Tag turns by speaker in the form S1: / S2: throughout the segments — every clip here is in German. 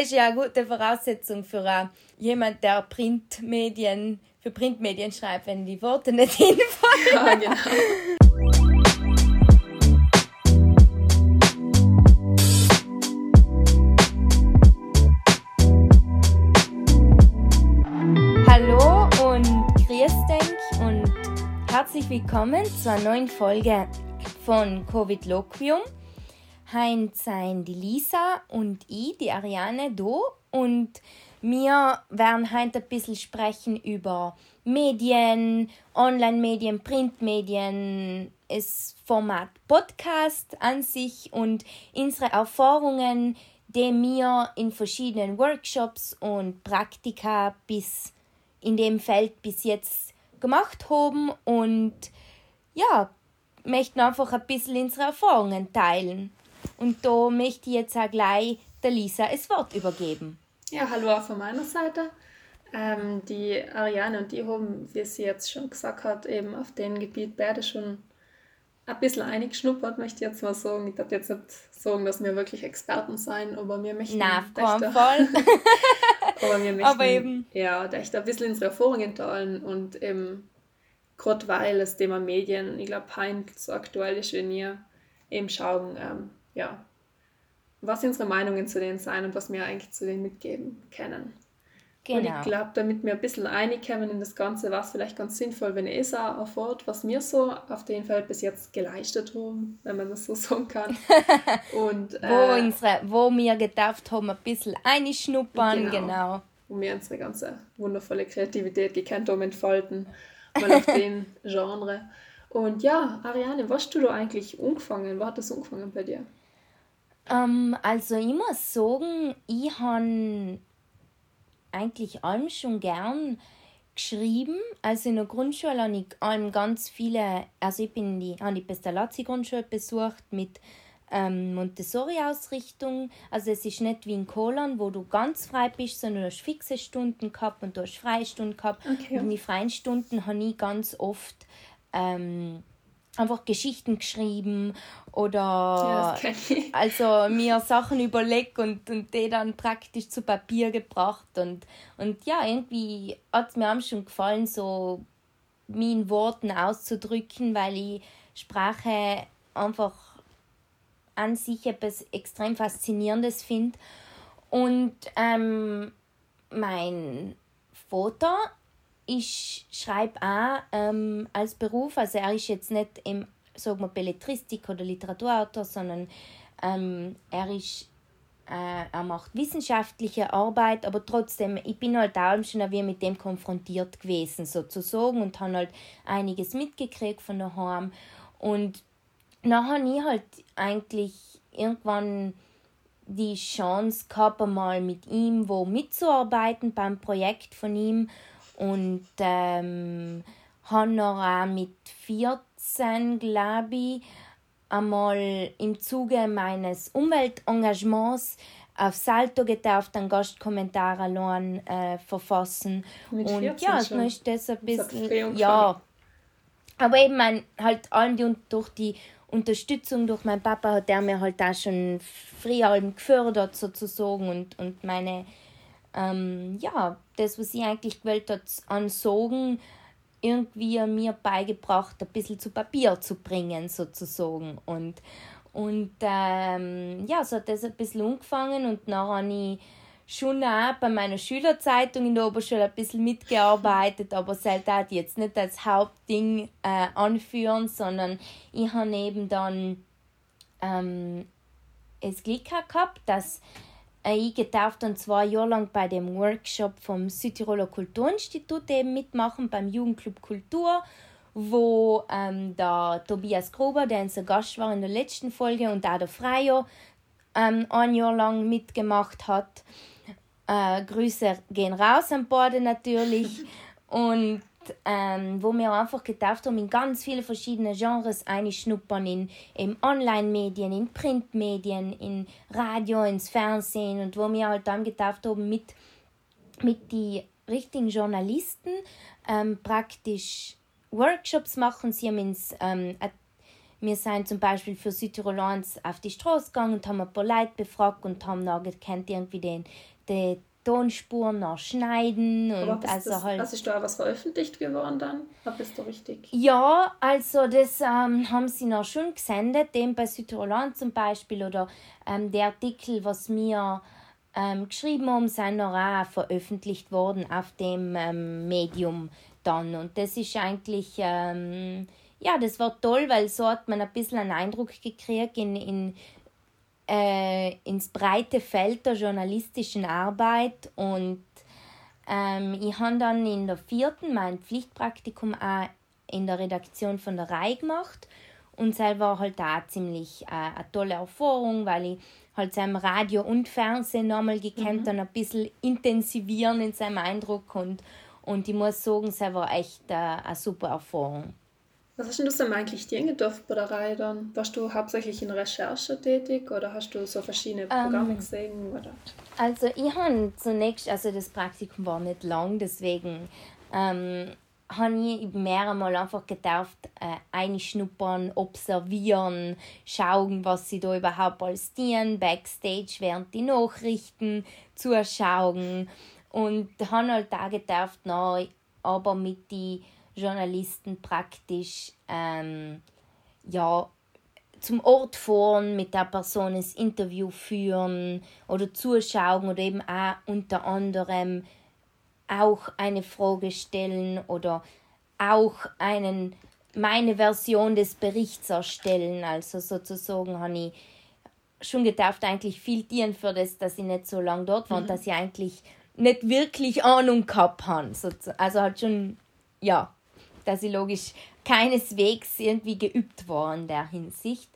S1: ist ja eine gute Voraussetzung für uh, jemand, der Printmedien, für Printmedien schreibt, wenn die Worte nicht hinfallen. Ja, genau. Hallo und grüß dich und herzlich willkommen zur neuen Folge von Covid Loquium. Heint sein die Lisa und ich, die Ariane, do und wir werden heute ein bisschen sprechen über Medien, Online-Medien, Printmedien, das Format Podcast an sich und unsere Erfahrungen, die wir in verschiedenen Workshops und Praktika bis in dem Feld bis jetzt gemacht haben und ja, möchten einfach ein bisschen unsere Erfahrungen teilen. Und da möchte ich jetzt auch gleich der Lisa das Wort übergeben.
S2: Ja, hallo auch von meiner Seite. Ähm, die Ariane und die haben, wie sie jetzt schon gesagt hat, eben auf dem Gebiet beide schon ein bisschen eingeschnuppert, möchte ich jetzt mal sagen. Ich darf jetzt nicht sagen, dass wir wirklich Experten sein, aber wir möchten. Na, voll. aber wir möchten aber eben. ja, echt ein bisschen unsere Erfahrungen teilen und eben, gerade weil das Thema Medien, ich glaube, Heint so aktuell ist wie wir, eben schauen, ähm, ja, was unsere Meinungen zu denen sein und was wir eigentlich zu denen mitgeben können. Genau. Und ich genau. glaube, damit wir ein bisschen einkommen in das Ganze, war es vielleicht ganz sinnvoll, wenn ihr auch erfahrt, was wir so auf den Feld bis jetzt geleistet haben, wenn man das so sagen kann.
S1: Und, äh, wo, unsere, wo wir gedacht haben, ein bisschen einschnuppern, genau. genau.
S2: Wo wir unsere ganze wundervolle Kreativität gekannt haben, entfalten, mal auf den Genre. Und ja, Ariane, was hast du da eigentlich angefangen? Was hat das angefangen bei dir?
S1: Ähm, also ich muss sagen, ich habe eigentlich allem schon gern geschrieben. Also in der Grundschule habe ich allem ganz viele, also ich bin die, habe die Pestalozzi-Grundschule besucht mit ähm, Montessori-Ausrichtung. Also es ist nicht wie in Kolan, wo du ganz frei bist, sondern du hast fixe Stunden gehabt und du hast freie Stunden gehabt. Okay. Und die freien Stunden habe ich ganz oft ähm, einfach Geschichten geschrieben oder ja, also mir Sachen überlegt und, und die dann praktisch zu Papier gebracht und, und ja, irgendwie hat es mir auch schon gefallen, so mich in Worten auszudrücken, weil ich Sprache einfach an sich etwas extrem Faszinierendes finde. Und ähm, mein Vater ich schreibe auch ähm, als Beruf, also er ist jetzt nicht im sagen wir Belletristik oder Literaturautor, sondern ähm, er ist äh, er macht wissenschaftliche Arbeit, aber trotzdem, ich bin halt auch schon wie mit dem konfrontiert gewesen, sozusagen, und habe halt einiges mitgekriegt von daheim. Und dann habe ich halt eigentlich irgendwann die Chance gehabt, einmal mit ihm wo mitzuarbeiten beim Projekt von ihm und ähm, habe noch auch mit 14, glaube ich, einmal im Zuge meines Umweltengagements auf Salto getauft, einen Gastkommentar allein äh, verfassen. Mit und ja, schon. ist das ein bisschen. ja. Aber eben mein, halt allem die, durch die Unterstützung durch meinen Papa hat er mir halt auch schon früher gefördert sozusagen und, und meine ähm, ja, das, was ich eigentlich gewählt hat, an Sogen irgendwie mir beigebracht, ein bisschen zu Papier zu bringen, sozusagen. Und, und ähm, ja, so hat das ein bisschen angefangen und dann habe ich schon auch bei meiner Schülerzeitung in der Oberschule ein bisschen mitgearbeitet, aber sollte halt jetzt nicht als Hauptding äh, anführen, sondern ich habe eben dann ähm, das Glück gehabt, dass ich darf dann zwei Jahre lang bei dem Workshop vom Südtiroler Kulturinstitut eben mitmachen, beim Jugendclub Kultur, wo ähm, der Tobias Gruber, der unser Gast war in der letzten Folge, und auch der Freier ähm, ein Jahr lang mitgemacht hat. Äh, Grüße gehen raus an Borde natürlich. und ähm, wo wir einfach getauft haben, in ganz viele verschiedene Genres einschnuppern, in, in Online-Medien, in Printmedien, in Radio, ins Fernsehen und wo wir halt dann getauft haben mit, mit die richtigen Journalisten ähm, praktisch Workshops machen. Sie haben uns ähm, wir sind zum Beispiel für Südtirolans auf die Straße gegangen und haben ein paar Leute befragt und haben dann gekannt irgendwie den, den Tonspuren noch schneiden und
S2: Aber also das, halt. Also ist da was veröffentlicht geworden dann? Bist du richtig?
S1: Ja, also das ähm, haben sie noch schon gesendet, dem bei Südtiroland zum Beispiel oder ähm, der Artikel, was wir ähm, geschrieben haben, sind noch auch veröffentlicht worden auf dem ähm, Medium dann und das ist eigentlich ähm, ja, das war toll, weil so hat man ein bisschen einen Eindruck gekriegt in, in äh, ins breite Feld der journalistischen Arbeit und ähm, ich habe dann in der vierten mein Pflichtpraktikum auch in der Redaktion von der Rai gemacht und selber halt auch ziemlich äh, eine tolle Erfahrung, weil ich halt seinem Radio und Fernsehen nochmal gekannt mhm. und ein bisschen intensivieren in seinem Eindruck und, und ich muss sagen, es war echt äh, eine super Erfahrung.
S2: Was hast du denn eigentlich dürfen bei der Reihe dann? Warst du hauptsächlich in Recherche tätig oder hast du so verschiedene Programme ähm, gesehen? Oder?
S1: Also ich habe zunächst, also das Praktikum war nicht lang, deswegen ähm, habe ich mehrere Mal einfach gedacht, äh, einschnuppern, observieren, schauen, was sie da überhaupt alles tun, Backstage während die Nachrichten zuschauen und habe halt da gedacht, na, aber mit die Journalisten praktisch ähm, ja, zum Ort fahren, mit der Person ein Interview führen oder zuschauen oder eben auch unter anderem auch eine Frage stellen oder auch einen, meine Version des Berichts erstellen. Also sozusagen habe ich schon gedacht, eigentlich viel Tieren für das, dass ich nicht so lange dort war mhm. und dass ich eigentlich nicht wirklich Ahnung gehabt habe. Also halt schon, ja, dass ich logisch keineswegs irgendwie geübt war in der Hinsicht.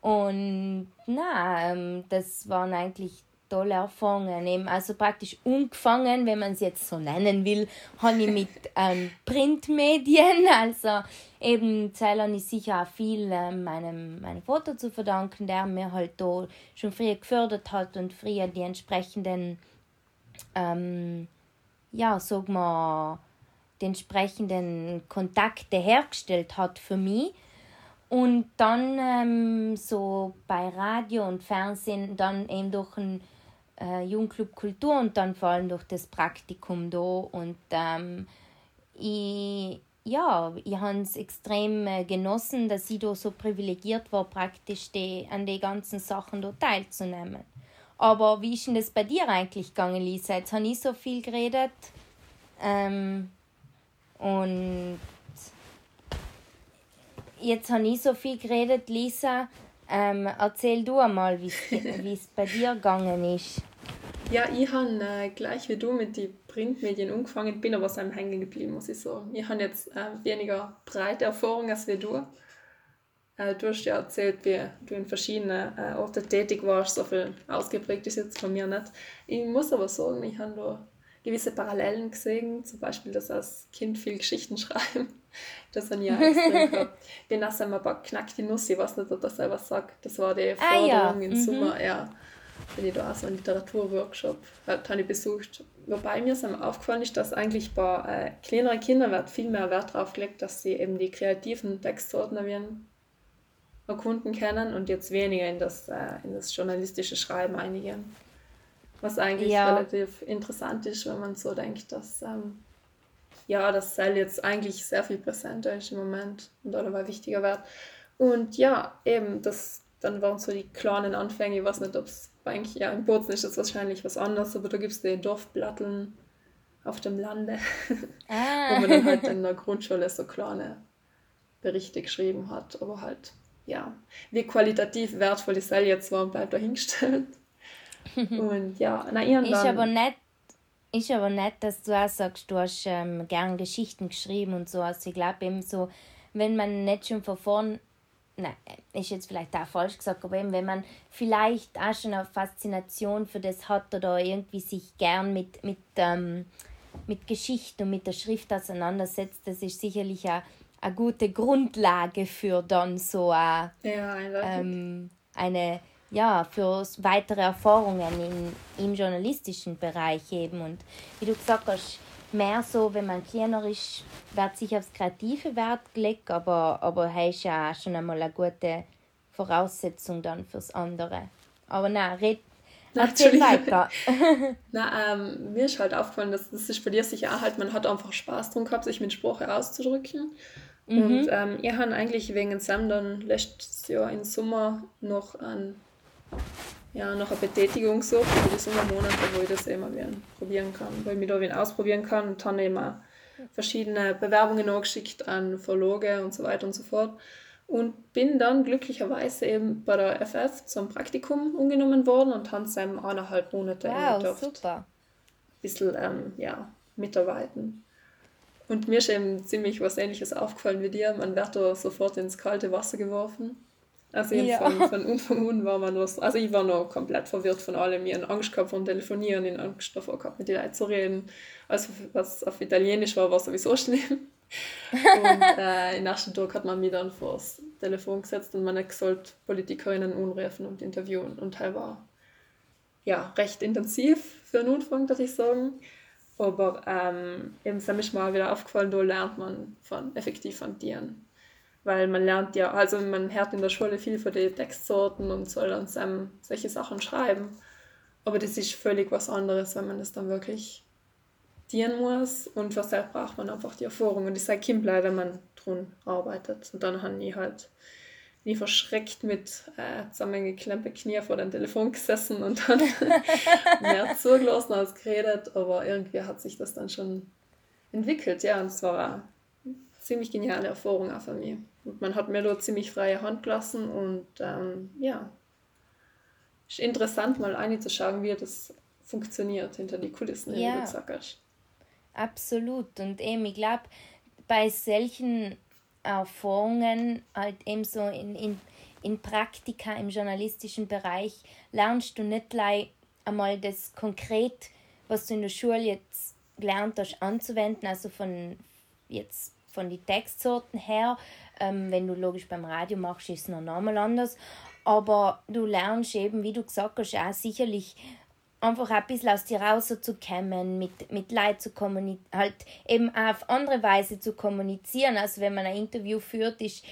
S1: Und na, ähm, das waren eigentlich tolle Erfahrungen. also praktisch umgefangen, wenn man es jetzt so nennen will, habe ich mit ähm, Printmedien, also eben Zeilen ist sicher auch viel ähm, meinem, meinem Vater zu verdanken, der mir halt da schon früher gefördert hat und früher die entsprechenden, ähm, ja, sag mal, die entsprechenden Kontakte hergestellt hat für mich. Und dann ähm, so bei Radio und Fernsehen, dann eben durch ein äh, Jungclub Kultur und dann vor allem durch das Praktikum da. Und ähm, ich, ja, ich habe es extrem äh, genossen, dass ich da so privilegiert war, praktisch die, an den ganzen Sachen da teilzunehmen. Aber wie ist denn das bei dir eigentlich gegangen, Lisa? Jetzt habe ich so viel geredet. Ähm, und jetzt habe ich so viel geredet, Lisa. Ähm, erzähl du einmal, wie es bei dir gegangen ist.
S2: Ja, ich habe äh, gleich wie du mit den Printmedien angefangen, bin aber am Hängen geblieben, muss ich sagen. Ich habe jetzt äh, weniger breite Erfahrung als wie du. Äh, du hast ja erzählt, wie du in verschiedenen äh, Orten tätig warst, so viel ausgeprägt ist jetzt von mir nicht. Ich muss aber sagen, ich habe da gewisse Parallelen gesehen, zum Beispiel, dass als Kind viel Geschichten schreiben. Das habe ich ja extrem auch einmal ein paar knackte Nuss, ich weiß nicht, ob das selber sagt. Das war die Förderung ah, ja. im mhm. Sommer, ja. Bin ich da auch so einen Literaturworkshop habe ich besucht. Wobei mir es aufgefallen ist, dass eigentlich bei äh, kleineren Kindern wird viel mehr Wert darauf gelegt, dass sie eben die kreativen Textsorten erkunden können und jetzt weniger in das, äh, in das journalistische Schreiben einigen. Was eigentlich ja. relativ interessant ist, wenn man so denkt, dass ähm, ja, das Seil jetzt eigentlich sehr viel präsenter ist im Moment und auch nochmal wichtiger wird. Und ja, eben, das, dann waren so die kleinen Anfänge, ich weiß nicht, ob es eigentlich, ja, in Bozen ist das wahrscheinlich was anderes, aber da gibt es die Dorfplatteln auf dem Lande, ah. wo man dann halt in der Grundschule so kleine Berichte geschrieben hat, aber halt, ja, wie qualitativ wertvoll die Seil jetzt war, bleibt dahingestellt. Und ja, na irgendwann...
S1: Ist aber nett, ist aber nett, dass du auch sagst, du hast ähm, gern Geschichten geschrieben und so. Also ich glaube eben so, wenn man nicht schon von vorn, nein, ist jetzt vielleicht auch falsch gesagt, aber eben wenn man vielleicht auch schon eine Faszination für das hat oder irgendwie sich gern mit, mit, ähm, mit Geschichte und mit der Schrift auseinandersetzt, das ist sicherlich eine, eine gute Grundlage für dann so eine, ja, ähm, eine ja, für weitere Erfahrungen in, im journalistischen Bereich eben. Und wie du gesagt hast, mehr so, wenn man kleiner ist, wird sich aufs kreative Wert gelegt, aber, aber ist ja auch schon einmal eine gute Voraussetzung dann fürs andere. Aber nein, red, erzähl
S2: weiter. na, ähm, mir ist halt aufgefallen, dass das ist bei dir sicher auch halt, man hat einfach Spaß drum gehabt, sich mit Sprache auszudrücken. Mhm. Und ähm, ihr habt eigentlich wegen Sam dann letztes Jahr im Sommer noch ein ja, nach einer Betätigung gesucht für die Sommermonate, wo ich das immer wieder probieren kann, wo ich mich da wieder ausprobieren kann und dann eben auch verschiedene Bewerbungen angeschickt an Verloge und so weiter und so fort. Und bin dann glücklicherweise eben bei der FF zum Praktikum umgenommen worden und habe eben eineinhalb Monate wow, super. Ein bisschen ähm, ja, mitarbeiten. Und mir ist eben ziemlich was Ähnliches aufgefallen wie dir. Man wird da sofort ins kalte Wasser geworfen. Also ja. von, von Anfang an war man was, also ich war noch komplett verwirrt von allem. Ich hatte Angst gehabt vom Telefonieren, ich Angst davor gehabt, mit den Leuten zu reden. Also was auf Italienisch war, war sowieso schlimm. und äh, im ersten Tag hat man mich dann vor das Telefon gesetzt und man hat gesagt, Politikerinnen anrufen und interviewen. Und halt war ja recht intensiv für einen Anfang, dass ich sagen. Aber ähm, eben ist mir mal wieder aufgefallen, da lernt man von effektiv von Tieren weil man lernt ja, also man hört in der Schule viel von den Textsorten und soll dann ähm, solche Sachen schreiben. Aber das ist völlig was anderes, wenn man das dann wirklich dienen muss und für selbst braucht man einfach die Erfahrung und ich sage Kimbler, wenn man dran arbeitet. Und dann habe ich halt nie verschreckt mit äh, zusammengeklemmte Knie vor dem Telefon gesessen und dann mehr zugelassen als geredet, aber irgendwie hat sich das dann schon entwickelt, ja, und es war ziemlich geniale Erfahrung auch für mich. Und man hat mir da ziemlich freie Hand gelassen und ähm, ja, ist interessant mal einzuschauen, wie das funktioniert hinter die Kulissen, ja.
S1: du sagst. Absolut. Und eben, ich glaube, bei solchen Erfahrungen, halt eben so in, in, in Praktika im journalistischen Bereich, lernst du nicht gleich einmal das konkret, was du in der Schule jetzt gelernt hast, anzuwenden, also von jetzt von den Textsorten her, ähm, wenn du logisch beim Radio machst, ist es noch einmal anders. Aber du lernst eben, wie du gesagt hast, auch sicherlich einfach ein bisschen aus dir rauszukommen, mit, mit Leuten zu kommunizieren, halt eben auf andere Weise zu kommunizieren. Also wenn man ein Interview führt, ist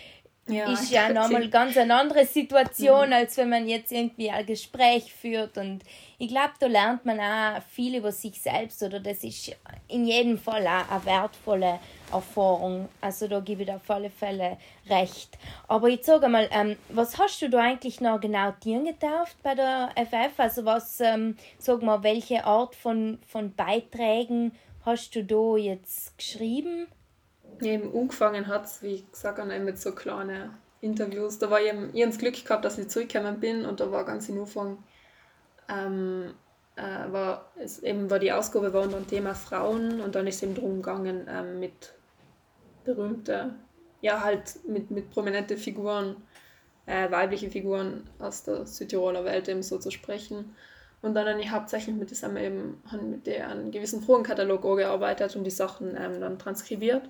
S1: ja, ist ja nochmal ganz eine andere Situation, mhm. als wenn man jetzt irgendwie ein Gespräch führt. Und ich glaube, da lernt man auch viel über sich selbst oder das ist in jedem Fall auch eine wertvolle Erfahrung. Also da gebe ich dir auf alle Fälle recht. Aber ich sage mal, ähm, was hast du da eigentlich noch genau dir getauft bei der FF? Also was, ähm, sag mal, welche Art von, von Beiträgen hast du da jetzt geschrieben?
S2: Eben angefangen hat, wie gesagt, mit so kleinen Interviews. Da war ich eben, ich das Glück gehabt, dass ich zurückgekommen bin und da war ganz in Anfang, ähm, äh, war, es eben war die Ausgabe war unter dem Thema Frauen und dann ist es eben darum gegangen, ähm, mit berühmten, ja halt mit, mit prominenten Figuren, äh, weibliche Figuren aus der Südtiroler Welt eben so zu sprechen. Und dann habe ich hauptsächlich mit diesem eben mit der einen gewissen Fragenkatalog gearbeitet und die Sachen ähm, dann transkribiert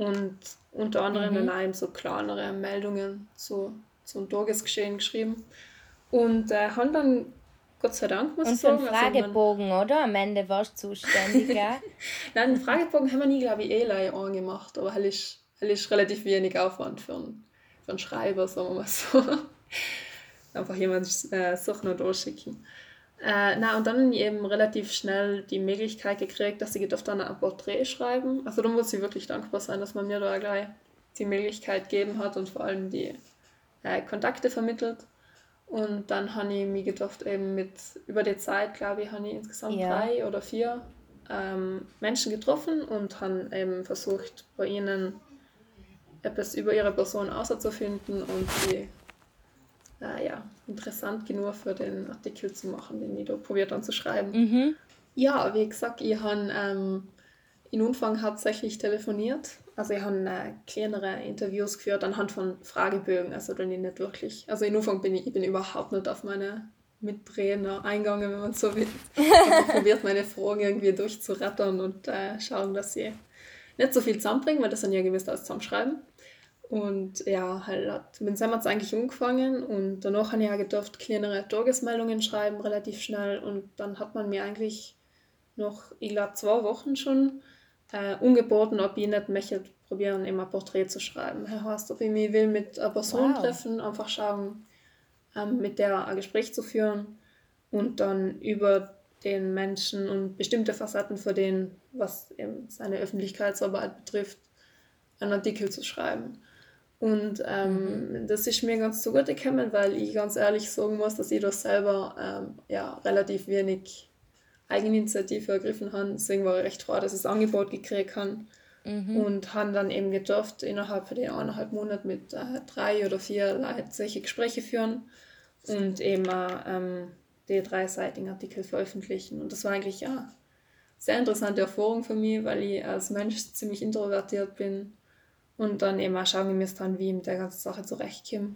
S2: und unter anderem mhm. dann eben so kleinere Meldungen zu, zum Tagesgeschehen geschrieben. Und äh, haben dann, Gott sei Dank, muss und ich sagen. Und
S1: Fragebogen, also oder? Am Ende warst du zuständig,
S2: Nein, den Fragebogen haben wir nie, glaube ich, eh leider angemacht, aber er ist, ist relativ wenig Aufwand für einen, für einen Schreiber, sagen wir mal so. Einfach jemand äh, suchen und durchschicken. Äh, na, und dann eben relativ schnell die Möglichkeit gekriegt, dass ich gedacht dann ein Porträt schreiben. Also da muss ich wirklich dankbar sein, dass man mir da gleich die Möglichkeit gegeben hat und vor allem die äh, Kontakte vermittelt. Und dann habe ich mich gedacht, eben mit über die Zeit, glaube ich, habe ich insgesamt ja. drei oder vier ähm, Menschen getroffen und habe eben versucht, bei ihnen etwas über ihre Person auszufinden und sie äh, ja, interessant genug für den Artikel zu machen, den ich da probiert dann zu schreiben. Mhm. Ja, wie gesagt, ich habe ähm, in Anfang hauptsächlich telefoniert. Also ich habe äh, kleinere Interviews geführt anhand von Fragebögen, also dann nicht wirklich. Also in Anfang bin ich, ich bin überhaupt nicht auf meine Mittrainer eingegangen, wenn man so will. Ich habe probiert, meine Fragen irgendwie durchzurattern und äh, schauen, dass sie nicht so viel zusammenbringen, weil das dann ja gewiss alles zusammenschreiben. Und ja, halt hat, mit dem hat es eigentlich angefangen und danach habe ich ja gedacht, kleinere Tagesmeldungen schreiben, relativ schnell. Und dann hat man mir eigentlich noch, ich glaube, zwei Wochen schon äh, angeboten, ob ich nicht möchte probieren, immer ein Porträt zu schreiben. Das heißt, ob ich mich will mit einer Person wow. treffen, einfach schauen, ähm, mit der ein Gespräch zu führen und dann über den Menschen und bestimmte Facetten für den, was eben seine Öffentlichkeitsarbeit betrifft, einen Artikel zu schreiben. Und ähm, mhm. das ist mir ganz zugute gekommen, weil ich ganz ehrlich sagen muss, dass ich das selber ähm, ja, relativ wenig Eigeninitiative ergriffen habe. Deswegen war ich recht froh, dass ich das Angebot gekriegt habe. Mhm. Und habe dann eben gedurft, innerhalb von den eineinhalb Monaten mit äh, drei oder vier Leuten solche Gespräche führen und eben äh, ähm, die dreiseitigen Artikel veröffentlichen. Und das war eigentlich ja sehr interessante Erfahrung für mich, weil ich als Mensch ziemlich introvertiert bin und dann eben auch schauen wie ich mit der ganzen Sache zurechtkomme.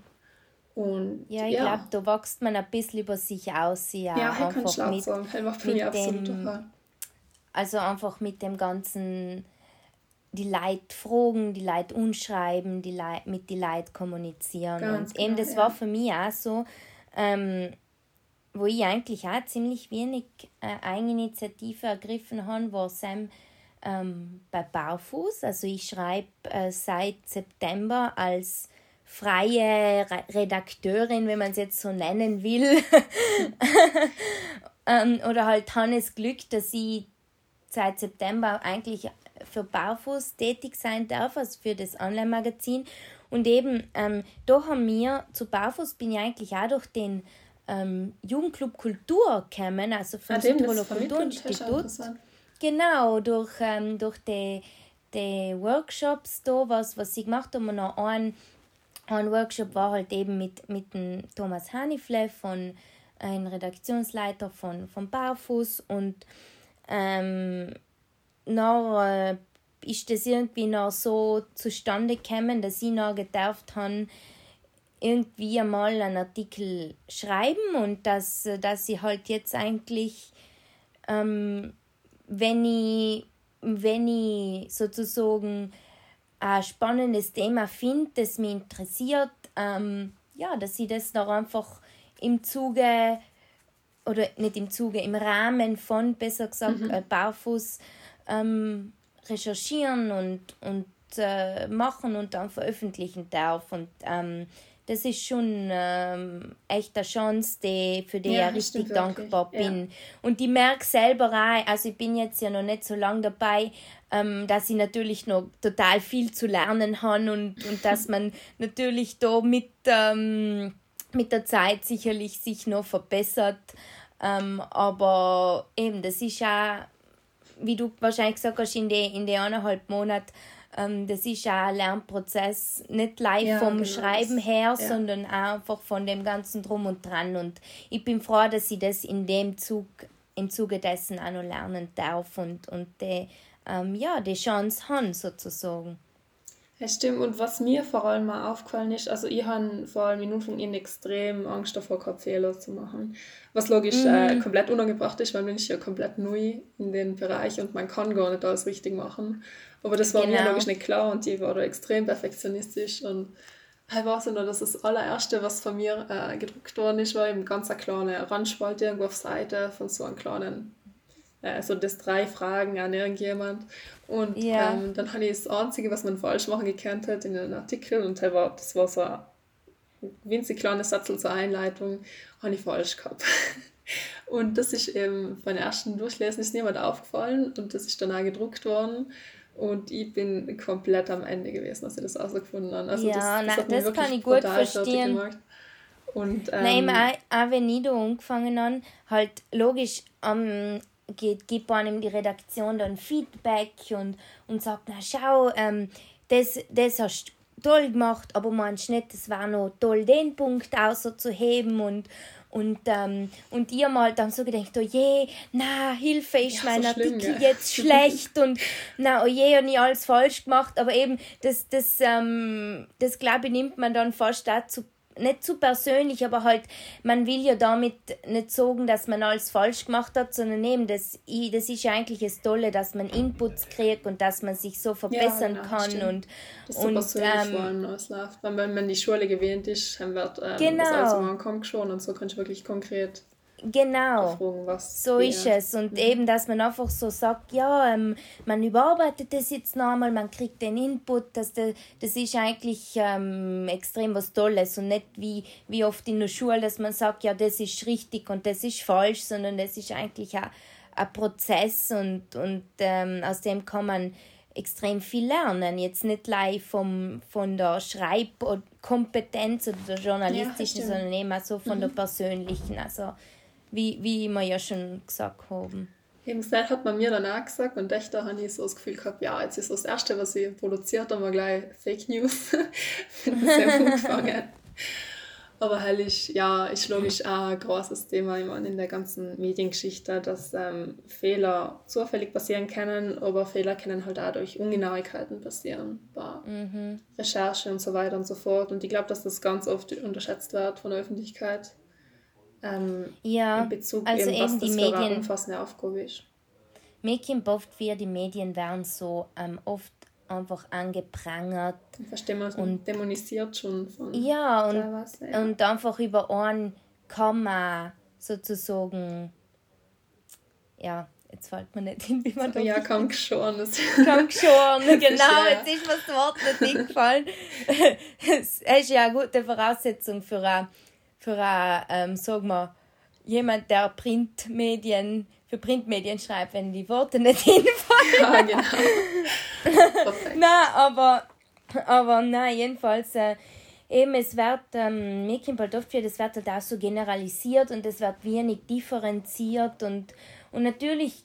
S2: Und,
S1: ja, ich ja. glaube, da wächst man ein bisschen über sich aus. Ja, ja ich kann schlau mit, sagen. Das für mich absolut dem, Also einfach mit dem ganzen, die Leute fragen, die Leute unschreiben, die Leute, mit den Leuten kommunizieren. Ganz und eben, genau, das ja. war für mich auch so, ähm, wo ich eigentlich auch ziemlich wenig äh, Eigeninitiative ergriffen habe, war Sam ähm, bei Barfuß. Also ich schreibe äh, seit September als freie Redakteurin, wenn man es jetzt so nennen will. ähm, oder halt Hannes Glück, dass ich seit September eigentlich für Barfuß tätig sein darf, also für das Online-Magazin. Und eben, ähm, da haben wir, zu Barfuß bin ich eigentlich auch durch den ähm, Jugendclub Kultur gekommen, also vom Südtiroler Kulturinstitut. Genau, durch, ähm, durch die, die Workshops da, was, was sie gemacht haben. Noch ein, ein Workshop war halt eben mit, mit dem Thomas Hanifle, von ein Redaktionsleiter von, von Barfuß. Und ähm, noch äh, ist das irgendwie noch so zustande gekommen, dass ich noch gedacht habe, irgendwie einmal einen Artikel schreiben und dass, dass ich halt jetzt eigentlich ähm, wenn ich, wenn ich sozusagen ein spannendes Thema finde, das mich interessiert, ähm, ja, dass ich das noch einfach im Zuge oder nicht im Zuge, im Rahmen von, besser gesagt, mhm. äh, Barfuß ähm, recherchieren und, und äh, machen und dann veröffentlichen darf. Und ähm, das ist schon ähm, echt eine Chance, die, für die ja, ich richtig dankbar bin. Ja. Und ich merke selber auch, also ich bin jetzt ja noch nicht so lange dabei, ähm, dass ich natürlich noch total viel zu lernen habe und, und dass man natürlich da mit, ähm, mit der Zeit sicherlich sich noch verbessert. Ähm, aber eben, das ist auch, wie du wahrscheinlich gesagt hast, in den in die eineinhalb Monaten ähm, das ist auch ein Lernprozess, nicht live ja, vom genau. Schreiben her, ja. sondern einfach von dem ganzen Drum und Dran. Und ich bin froh, dass ich das in dem Zug, im Zuge dessen auch noch lernen darf und, und die, ähm, ja, die Chance haben, sozusagen.
S2: Ja, stimmt. Und was mir vor allem mal aufgefallen ist, also ich habe vor allem in Anfang an extrem Angst davor gehabt, Fehler zu machen. Was logisch mhm. äh, komplett unangebracht ist, weil man ist ja komplett neu in dem Bereich und man kann gar nicht alles richtig machen. Aber das war genau. mir logisch nicht klar und ich war da extrem perfektionistisch und ich weiß nur, dass das allererste, was von mir äh, gedruckt worden ist, war eben ganz eine kleine Randspalte irgendwo auf Seite von so einem kleinen, äh, so das drei Fragen an irgendjemand. Und ja. ähm, dann habe ich das Einzige, was man falsch machen gekannt hat, in einem Artikel und das war, das war so ein winzig kleiner Satz zur Einleitung, habe ich falsch gehabt. und das ist eben beim ersten Durchlesen ist niemand aufgefallen und das ist dann auch gedruckt worden. Und ich bin komplett am Ende gewesen, als ich das herausgefunden habe. Also ja, das, das, na, das kann ich gut
S1: verstehen. Und, ähm, Nein, auch, auch wenn ich da angefangen habe, halt logisch ähm, geht, gibt einem die Redaktion dann Feedback und, und sagt, na schau, ähm, das, das hast du toll gemacht, aber meinst nicht, das war noch toll, den Punkt auszuheben und, und, ähm, und ich mal dann so gedacht, oh je, na, Hilfe, ist ja, mein so Artikel schlimm, ja. jetzt schlecht und na, oh je, und ich alles falsch gemacht. Aber eben, das, das, ähm, das glaube ich, nimmt man dann fast dazu nicht zu persönlich, aber halt, man will ja damit nicht sagen, dass man alles falsch gemacht hat, sondern eben, das, das ist ja eigentlich das Tolle, dass man Inputs kriegt und dass man sich so verbessern ja, genau, kann. Stimmt. Und,
S2: das ist und, so persönlich ähm, ausläuft. Wenn man die Schule gewähnt ist, dann wird ähm, genau. das alles ankommt schon und so kannst du wirklich konkret
S1: Genau, so ist es. Und mhm. eben, dass man einfach so sagt, ja, ähm, man überarbeitet das jetzt nochmal, man kriegt den Input, dass das, das ist eigentlich ähm, extrem was Tolles und nicht wie, wie oft in der Schule, dass man sagt, ja, das ist richtig und das ist falsch, sondern das ist eigentlich ein, ein Prozess und, und ähm, aus dem kann man extrem viel lernen. Jetzt nicht live vom, von der Schreibkompetenz oder der journalistischen, ja, sondern eben auch so von mhm. der persönlichen. Also wie, wie wir ja schon gesagt haben.
S2: Eben das hat man mir dann auch gesagt und echt da habe ich so das Gefühl gehabt, ja, jetzt ist das Erste, was ich produziert habe, gleich Fake News. Sehr gut gefangen. Aber halt ist, ja, ist logisch auch ein großes Thema ich meine, in der ganzen Mediengeschichte, dass ähm, Fehler zufällig passieren können, aber Fehler können halt auch durch Ungenauigkeiten passieren, bei mhm. Recherche und so weiter und so fort. Und ich glaube, dass das ganz oft unterschätzt wird von der Öffentlichkeit ähm, ja, in Bezug also eben, was
S1: die das Medien, für umfassende Aufgabe ist. Mir kommt oft wie die Medien werden so ähm, oft einfach angeprangert.
S2: und dämonisiert schon von
S1: Ja, und, ja. und einfach über einen Komma sozusagen, ja, jetzt fällt mir nicht hin, wie man
S2: das Ja, kaum geschoren.
S1: Kaum geschoren, genau, jetzt ist mir das Wort nicht eingefallen. Es ist ja eine gute Voraussetzung für eine für ein, ähm, sagen wir, jemand, der Printmedien, für Printmedien schreibt, wenn die Worte nicht hinfallen. Ja, genau. nein, aber, aber nein, jedenfalls, äh, eben, es wird, ähm, mir kommt halt oft für, das wird halt auch so generalisiert und es wird wenig differenziert und, und natürlich,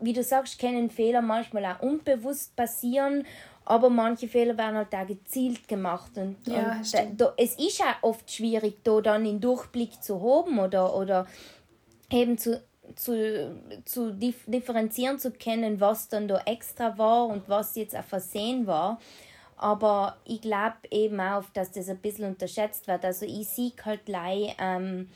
S1: wie du sagst, können Fehler manchmal auch unbewusst passieren aber manche Fehler werden halt auch gezielt gemacht. Und, ja, und da, da, es ist auch oft schwierig, da dann den Durchblick zu haben oder, oder eben zu, zu, zu differenzieren zu können, was dann da extra war und was jetzt ein Versehen war. Aber ich glaube eben auch, dass das ein bisschen unterschätzt wird. Also ich sehe halt leid, ähm,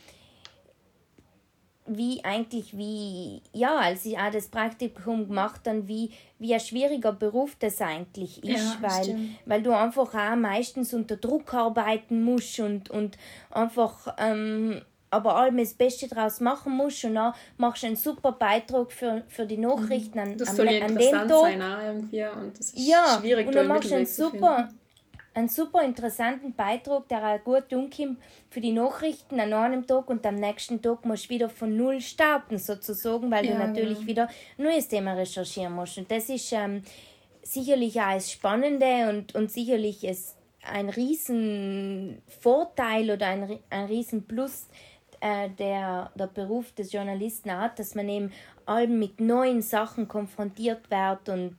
S1: wie eigentlich wie ja als ich auch das Praktikum gemacht dann wie wie ein schwieriger Beruf das eigentlich ist ja, weil weil du einfach auch meistens unter Druck arbeiten musst und und einfach ähm, aber allem das Beste daraus machen musst und dann machst du einen super Beitrag für, für die Nachrichten an, das soll an, an dem Tag. Sein, irgendwie und das ist ja, schwierig und dann machst du einen super einen super interessanten Beitrag, der auch gut umkommt für die Nachrichten an einem Tag und am nächsten Tag musst du wieder von Null starten, sozusagen, weil ja, du natürlich genau. wieder ein neues Thema recherchieren musst. Und das ist ähm, sicherlich auch das Spannende und, und sicherlich ist ein riesen Vorteil oder ein, ein riesen Plus, äh, der der Beruf des Journalisten hat, dass man eben allem mit neuen Sachen konfrontiert wird und,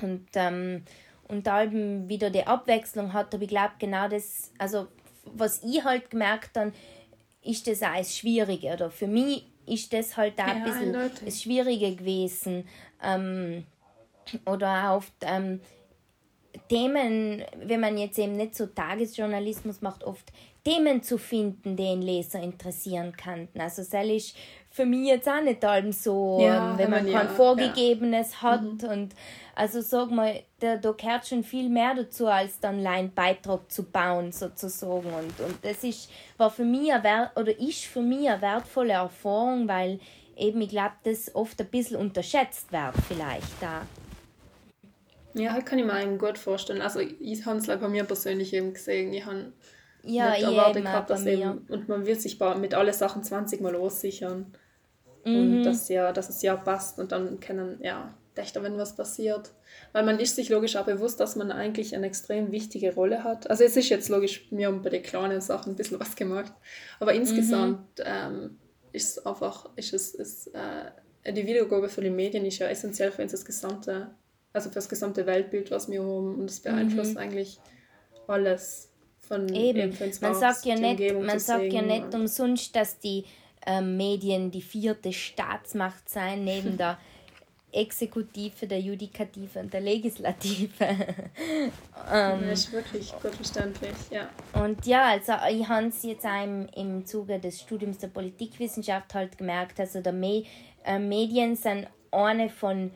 S1: und ähm, und da eben wieder die Abwechslung hat, aber ich glaube genau das, also was ich halt gemerkt habe, ist das auch das Schwierige oder für mich ist das halt auch ja, ein bisschen eindeutig. das Schwierige gewesen ähm, oder auch oft ähm, Themen, wenn man jetzt eben nicht so Tagesjournalismus macht, oft Themen zu finden, die den Leser interessieren könnten. Also das ist für mich jetzt auch nicht allem so, ja, ähm, wenn man kein ja, Vorgegebenes ja. hat mhm. und also sag mal, da, da gehört schon viel mehr dazu, als dann einen Beitrag zu bauen, sozusagen. Und, und das ist, war für mich eine, oder ist für mich eine wertvolle Erfahrung, weil eben, ich glaube, das oft ein bisschen unterschätzt wird, vielleicht da.
S2: Ja, kann ich mir gut vorstellen. Also, ich habe es bei mir persönlich eben gesehen. Ich habe ja, nicht erwartet gehabt, dass eben, und man will sich mit allen Sachen 20 Mal aussichern. Mhm. Und dass, ja, dass es ja passt und dann können, ja, dächter, wenn was passiert. Weil man ist sich logisch auch bewusst, dass man eigentlich eine extrem wichtige Rolle hat. Also es ist jetzt logisch, mir haben bei den kleinen Sachen ein bisschen was gemacht. Aber insgesamt mhm. ähm, ist einfach, ist es, ist, äh, die Wiedergabe für die Medien ist ja essentiell für uns das gesamte, also für das gesamte Weltbild, was wir haben. Und es beeinflusst mhm. eigentlich alles. Von
S1: eben, man sagt ja nicht, man sagt ja nicht umsonst, dass die ähm, Medien die vierte Staatsmacht seien, neben der Exekutive, der Judikative und der Legislative.
S2: ähm, das ist wirklich gut verständlich, ja.
S1: Und ja, also ich habe es jetzt im, im Zuge des Studiums der Politikwissenschaft halt gemerkt, also der Me äh, Medien sind eine von,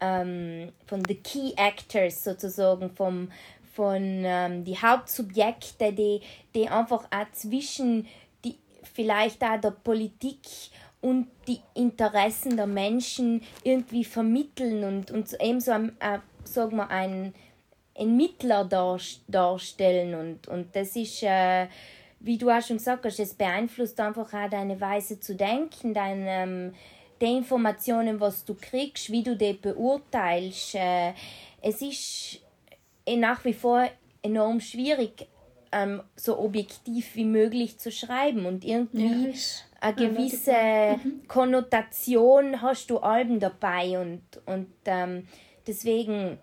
S1: ähm, von the key actors sozusagen, vom, von ähm, die Hauptsubjekte, die, die einfach auch zwischen die, vielleicht auch der Politik und die Interessen der Menschen irgendwie vermitteln und, und eben so ein, äh, sagen wir, ein, ein Mittler dar, darstellen. Und, und das ist, äh, wie du auch schon gesagt hast, es beeinflusst einfach auch deine Weise zu denken, dein, ähm, die Informationen, was du kriegst, wie du die beurteilst. Äh, es ist nach wie vor enorm schwierig, ähm, so objektiv wie möglich zu schreiben. Und irgendwie ja, eine gewisse mhm. Konnotation hast du Alben dabei. Und, und ähm, deswegen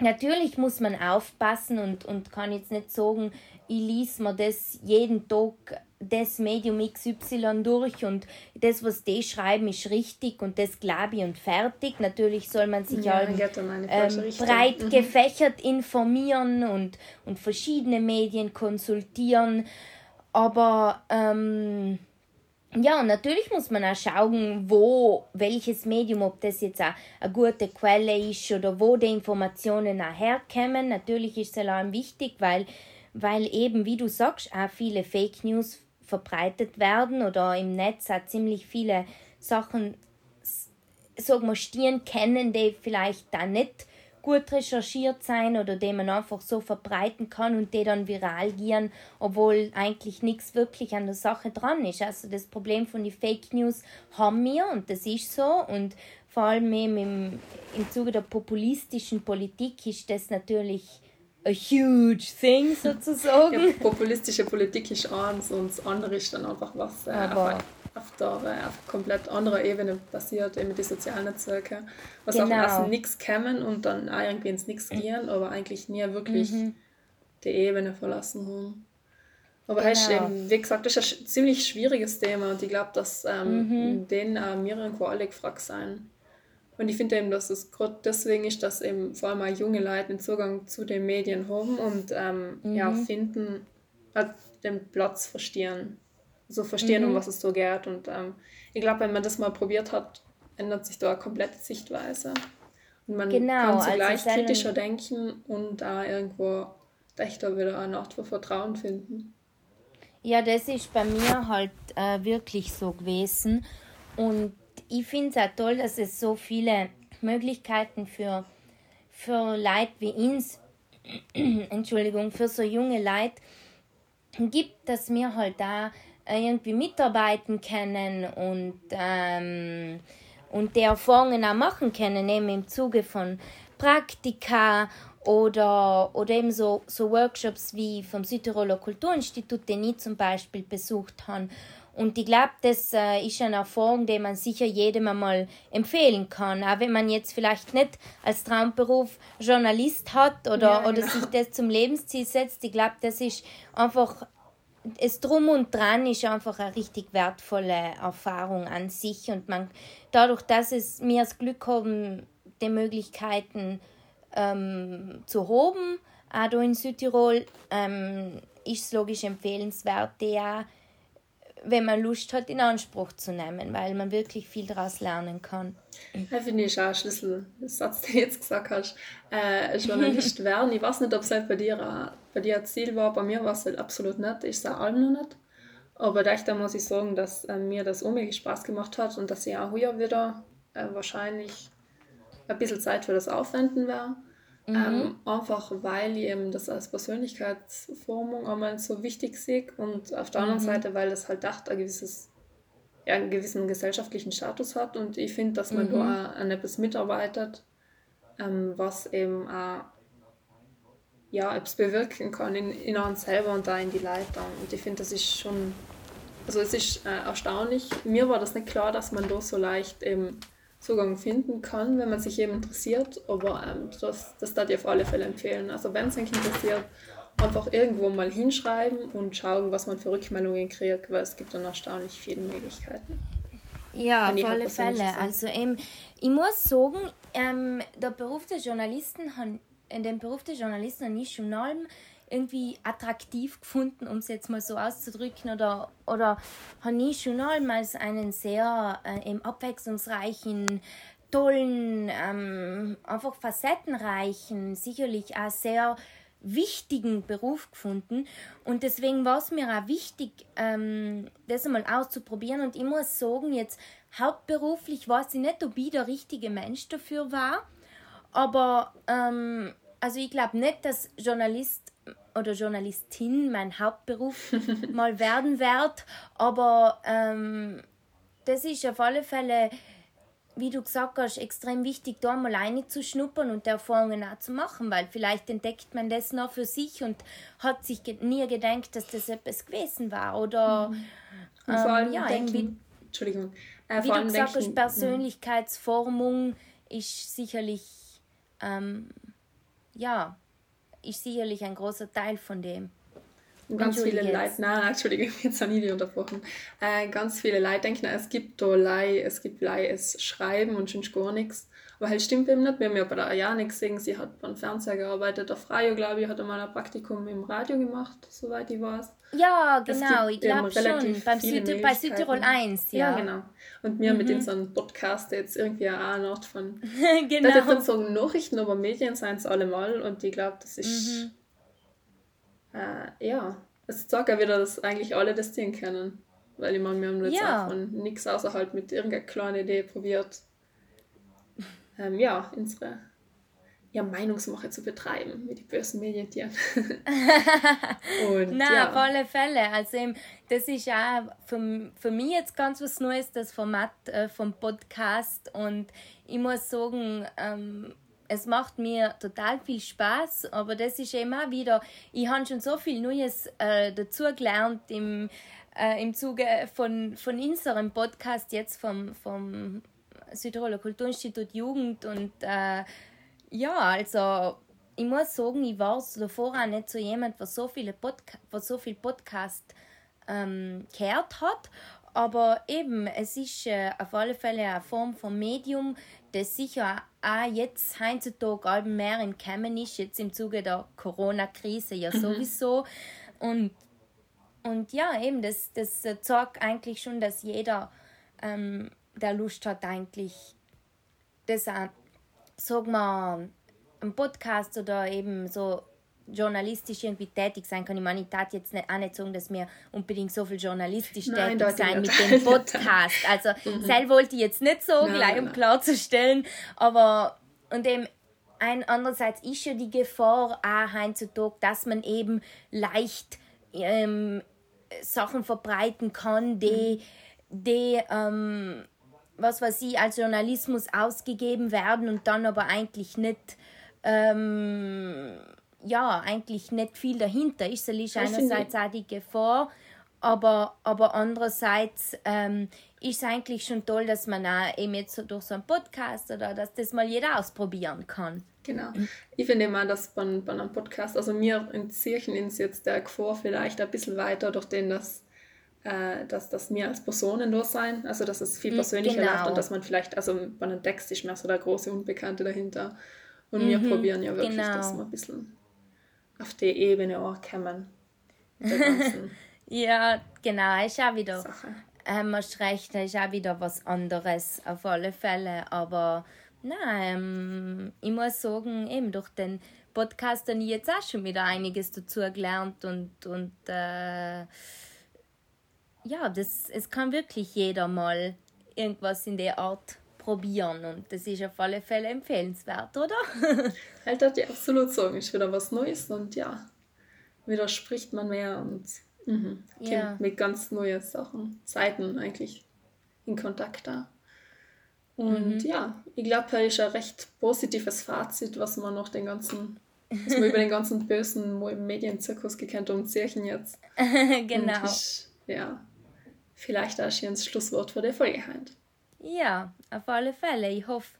S1: natürlich muss man aufpassen und, und kann jetzt nicht sagen, ich lese mir das jeden Tag das Medium XY durch und das, was die schreiben, ist richtig und das glaube ich und fertig. Natürlich soll man sich ja, halt, ähm, breit mhm. gefächert informieren und, und verschiedene Medien konsultieren. Aber ähm, ja, und natürlich muss man auch schauen, wo, welches Medium, ob das jetzt auch eine gute Quelle ist oder wo die Informationen auch herkommen. Natürlich ist es allem wichtig, weil, weil eben, wie du sagst, auch viele Fake News verbreitet werden oder im Netz auch ziemlich viele Sachen, sagen wir, stehen kennen, die vielleicht da nicht gut recherchiert sein oder die man einfach so verbreiten kann und die dann viral gehen, obwohl eigentlich nichts wirklich an der Sache dran ist. Also das Problem von den Fake News haben wir und das ist so und vor allem im, im Zuge der populistischen Politik ist das natürlich a huge thing sozusagen.
S2: Ja, populistische Politik ist eins und das andere ist dann einfach was äh, auf, auf, der, äh, auf komplett anderer Ebene passiert, eben die sozialen Netzwerke, was genau. auch aus nichts kämen und dann auch irgendwie ins Nichts gehen, aber eigentlich nie wirklich mhm. die Ebene verlassen haben. Aber genau. ist eben, wie gesagt, das ist ein ziemlich schwieriges Thema und ich glaube, dass ähm, mhm. denen äh, irgendwo alle gefragt sein und ich finde eben, dass es gerade deswegen ist, dass eben vor allem auch junge Leute den Zugang zu den Medien haben und ähm, mhm. ja, finden, halt den Platz verstehen. So verstehen, mhm. um was es so geht. Und ähm, ich glaube, wenn man das mal probiert hat, ändert sich da eine komplette Sichtweise. Und man genau, kann also zugleich also kritischer denken und da irgendwo echter wieder eine Art von Vertrauen finden.
S1: Ja, das ist bei mir halt äh, wirklich so gewesen. Und ich finde es auch toll, dass es so viele Möglichkeiten für, für Leute wie uns, Entschuldigung, für so junge Leute gibt, dass wir halt da irgendwie mitarbeiten können und, ähm, und die Erfahrungen auch machen können, eben im Zuge von Praktika oder, oder eben so, so Workshops wie vom Südtiroler Kulturinstitut, den ich zum Beispiel besucht habe und ich glaube, das äh, ist eine Erfahrung, die man sicher jedem einmal empfehlen kann. Auch wenn man jetzt vielleicht nicht als Traumberuf Journalist hat oder, ja, oder genau. sich das zum Lebensziel setzt. Ich glaube, das ist einfach, es drum und dran ist einfach eine richtig wertvolle Erfahrung an sich. Und man, dadurch, dass es mir das Glück haben, die Möglichkeiten ähm, zu haben, auch hier in Südtirol, ähm, ist es logisch empfehlenswert, die auch wenn man Lust hat, in Anspruch zu nehmen, weil man wirklich viel daraus lernen kann.
S2: Das finde ich auch ein Schlüsselsatz, den du jetzt gesagt hast. Äh, Journalist werden, ich weiß nicht, ob es halt bei dir, bei dir ein Ziel war, bei mir war es halt absolut nicht, ich sage allem noch nicht. Aber da muss ich sagen, dass äh, mir das unheimlich Spaß gemacht hat und dass ich auch hier wieder äh, wahrscheinlich ein bisschen Zeit für das Aufwenden werde. Mhm. Ähm, einfach weil ich eben das als Persönlichkeitsformung einmal so wichtig sehe und auf der anderen mhm. Seite, weil das halt dacht ein gewisses, ja, einen gewissen gesellschaftlichen Status hat und ich finde, dass man mhm. da an etwas mitarbeitet, ähm, was eben auch ja, etwas bewirken kann in, in uns selber und da in die Leute. Und ich finde, das ist schon, also es ist äh, erstaunlich. Mir war das nicht klar, dass man da so leicht eben Zugang finden kann, wenn man sich eben interessiert. Aber ähm, das, das darf ich auf alle Fälle empfehlen. Also wenn es euch interessiert, einfach irgendwo mal hinschreiben und schauen, was man für Rückmeldungen kriegt, weil es gibt dann erstaunlich viele Möglichkeiten.
S1: Ja, auf alle Fälle. Also ähm, ich muss sagen, ähm, der Beruf des Journalisten hat, in dem Beruf des Journalisten habe ich schon allem irgendwie attraktiv gefunden, um es jetzt mal so auszudrücken, oder, oder habe ich schon als einen sehr äh, abwechslungsreichen, tollen, ähm, einfach facettenreichen, sicherlich auch sehr wichtigen Beruf gefunden. Und deswegen war es mir auch wichtig, ähm, das einmal auszuprobieren. Und ich muss sagen, jetzt hauptberuflich weiß ich nicht, ob ich der richtige Mensch dafür war. Aber ähm, also ich glaube nicht, dass Journalist oder Journalistin mein Hauptberuf mal werden wird. Aber ähm, das ist auf alle Fälle wie du gesagt hast, extrem wichtig, da mal schnuppern und Erfahrungen auch zu machen, weil vielleicht entdeckt man das noch für sich und hat sich nie gedacht, dass das etwas gewesen war. Oder mhm. ähm, vor allem ja, denken, Entschuldigung. Äh, wie du gesagt hast, Persönlichkeitsformung ist sicherlich ähm, ja, ist sicherlich ein großer Teil von dem.
S2: Und ganz viele Leute, nein, Entschuldigung, jetzt habe ich die unterbrochen. Äh, ganz viele Leute denken, es gibt da Lei, es gibt Lei, es schreiben und schon gar nichts. Aber halt stimmt eben nicht. Wir haben ja bei der Ayane gesehen, sie hat beim Fernseher gearbeitet. Der Freio, glaube ich, hat einmal ein Praktikum im Radio gemacht, soweit ich weiß. Ja, genau, ich glaube schon. Beim Süd bei Südtirol 1, ja. Ja, genau. Und wir mhm. mit unserem Podcast jetzt irgendwie auch eine Art von. genau. Das nicht so Nachrichten, aber Medien seien es allemal. Und ich glaube, das ist. Mhm äh, ja, es zeigt ja wieder, dass eigentlich alle das Ding kennen. Weil ich meine, wir haben jetzt ja. auch von nichts außerhalb mit irgendeiner kleinen Idee probiert, ähm, ja, unsere ja, Meinungsmache zu betreiben, wie die bösen Medientieren.
S1: Und, Na, ja. auf alle Fälle. Also eben, das ist auch für, für mich jetzt ganz was Neues, das Format äh, vom Podcast. Und ich muss sagen, ähm, es macht mir total viel Spaß, aber das ist immer wieder, ich habe schon so viel Neues äh, dazugelernt im, äh, im Zuge von, von unserem Podcast jetzt vom, vom Südtiroler Kulturinstitut Jugend und äh, ja, also ich muss sagen, ich war davor auch nicht so jemand, der so viele Podca was so viel Podcast ähm, gehört hat, aber eben, es ist äh, auf alle Fälle eine Form von Medium, das sicher auch jetzt heutzutage mehr im Kämmen ist, jetzt im Zuge der Corona-Krise ja mhm. sowieso. Und, und ja, eben, das, das zeigt eigentlich schon, dass jeder, ähm, der Lust hat, eigentlich das auch, sagen wir, ein Podcast oder eben so journalistisch irgendwie tätig sein kann. Ich meine, ich tat jetzt nicht, auch nicht sagen, dass wir unbedingt so viel journalistisch nein, tätig sein mit dem Podcast. Also, mhm. selber wollte ich jetzt nicht so, nein, gleich um klarzustellen. Aber, und eben, ein, andererseits ist ja die Gefahr auch heutzutage, dass man eben leicht ähm, Sachen verbreiten kann, die, mhm. die ähm, was weiß ich, als Journalismus ausgegeben werden und dann aber eigentlich nicht ähm, ja, eigentlich nicht viel dahinter ist. Es ist einerseits auch die Gefahr, aber, aber andererseits ähm, ist es eigentlich schon toll, dass man auch eben jetzt durch so einen Podcast oder dass das mal jeder ausprobieren kann.
S2: Genau. Ich finde immer, dass bei, bei einem Podcast, also mir in Zirchen ist jetzt der Gefahr vielleicht ein bisschen weiter durch den, dass, äh, dass, dass wir als Personen da sein, also dass es viel hm, persönlicher genau. läuft und dass man vielleicht, also bei einem Text ist mehr so der große Unbekannte dahinter. Und mhm, wir probieren ja wirklich, genau. dass wir ein bisschen auf die Ebene auch kommen.
S1: ja, genau, ist auch wieder. Ähm, hast recht, ist auch wieder was anderes auf alle Fälle. Aber nein, ähm, ich muss sagen, eben durch den Podcast habe ich jetzt auch schon wieder einiges dazu gelernt und, und äh, ja, das, es kann wirklich jeder mal irgendwas in der Art probieren und das ist auf alle Fälle empfehlenswert, oder?
S2: halt hat die absolut sagen, ist wieder was Neues und ja, wieder spricht man mehr und mhm, ja. mit ganz neuen Sachen, Seiten eigentlich in Kontakt da. Und mhm. ja, ich glaube, da ist ein recht positives Fazit, was man noch den ganzen, was man über den ganzen bösen Medienzirkus gekannt um Zirchen jetzt. genau. Ich, ja, vielleicht auch ein schönes Schlusswort für die Folge heute.
S1: Ja, auf alle Fälle. Ich hoffe,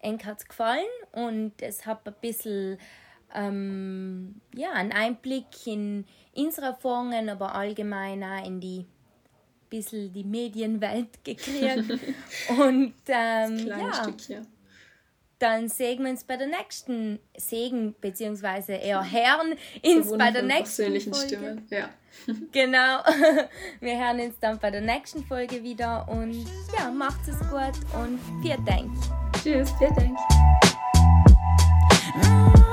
S1: Eng hat es gefallen und es hat ein bisschen ähm, ja, einen Einblick in unsere Erfahrungen, aber allgemein auch in die bisschen die Medienwelt gekriegt. und ähm, ja,
S2: Stückchen.
S1: Dann sehen wir uns bei der nächsten Segen, beziehungsweise eher Herren ins
S2: So
S1: bei der nächsten
S2: persönlichen
S1: Folge.
S2: Stimmen. Ja.
S1: Genau. Wir hören uns dann bei der nächsten Folge wieder und ja, macht es gut und viel Dank.
S2: Tschüss, vielen Dank.
S1: Mm.